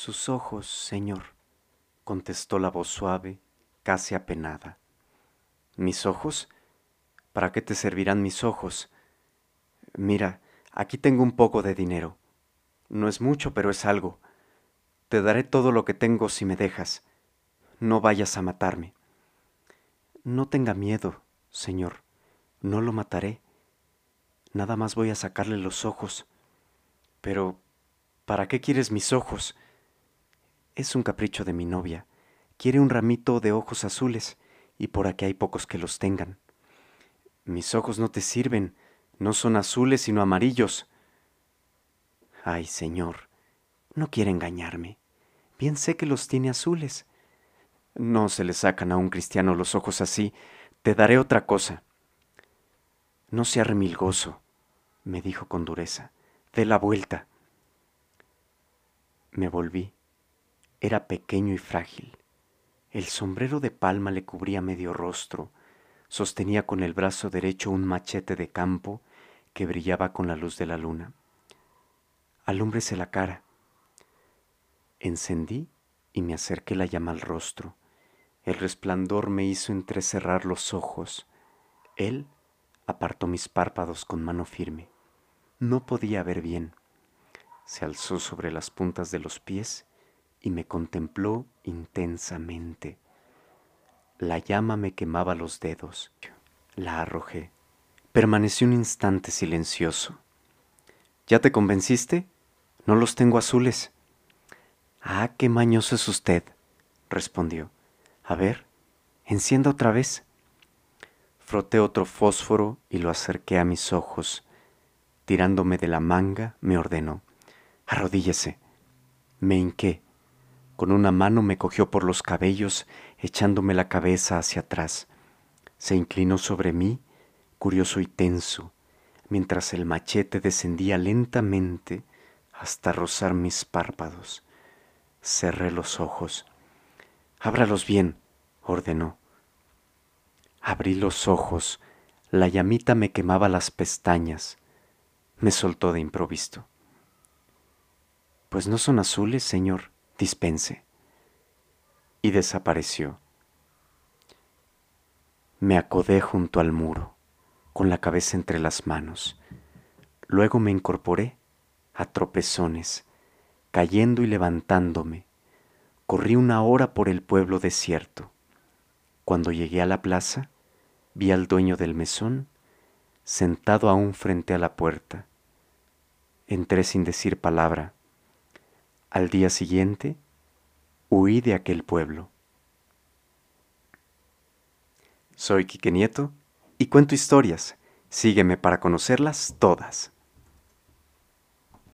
Sus ojos, señor, contestó la voz suave, casi apenada. ¿Mis ojos? ¿Para qué te servirán mis ojos? Mira, aquí tengo un poco de dinero. No es mucho, pero es algo. Te daré todo lo que tengo si me dejas. No vayas a matarme. No tenga miedo, señor. No lo mataré. Nada más voy a sacarle los ojos. Pero, ¿para qué quieres mis ojos? Es un capricho de mi novia. Quiere un ramito de ojos azules, y por aquí hay pocos que los tengan. Mis ojos no te sirven, no son azules sino amarillos. Ay, señor, no quiere engañarme. Bien sé que los tiene azules. No se le sacan a un cristiano los ojos así. Te daré otra cosa. No sea remilgoso, me dijo con dureza. Dé la vuelta. Me volví. Era pequeño y frágil. El sombrero de palma le cubría medio rostro. Sostenía con el brazo derecho un machete de campo que brillaba con la luz de la luna. Alúmbrese la cara. Encendí y me acerqué la llama al rostro. El resplandor me hizo entrecerrar los ojos. Él apartó mis párpados con mano firme. No podía ver bien. Se alzó sobre las puntas de los pies y me contempló intensamente. La llama me quemaba los dedos. La arrojé. Permanecí un instante silencioso. ¿Ya te convenciste? No los tengo azules. Ah, qué mañoso es usted, respondió. A ver, encienda otra vez. Froté otro fósforo y lo acerqué a mis ojos. Tirándome de la manga, me ordenó. Arrodíllese. Me hinqué. Con una mano me cogió por los cabellos, echándome la cabeza hacia atrás. Se inclinó sobre mí, curioso y tenso, mientras el machete descendía lentamente hasta rozar mis párpados. Cerré los ojos. Ábralos bien, ordenó. Abrí los ojos, la llamita me quemaba las pestañas. Me soltó de improviso. Pues no son azules, señor, dispense. Y desapareció. Me acodé junto al muro, con la cabeza entre las manos. Luego me incorporé a tropezones, cayendo y levantándome, Corrí una hora por el pueblo desierto. Cuando llegué a la plaza, vi al dueño del mesón sentado aún frente a la puerta. Entré sin decir palabra. Al día siguiente, huí de aquel pueblo. Soy Quique Nieto y cuento historias. Sígueme para conocerlas todas.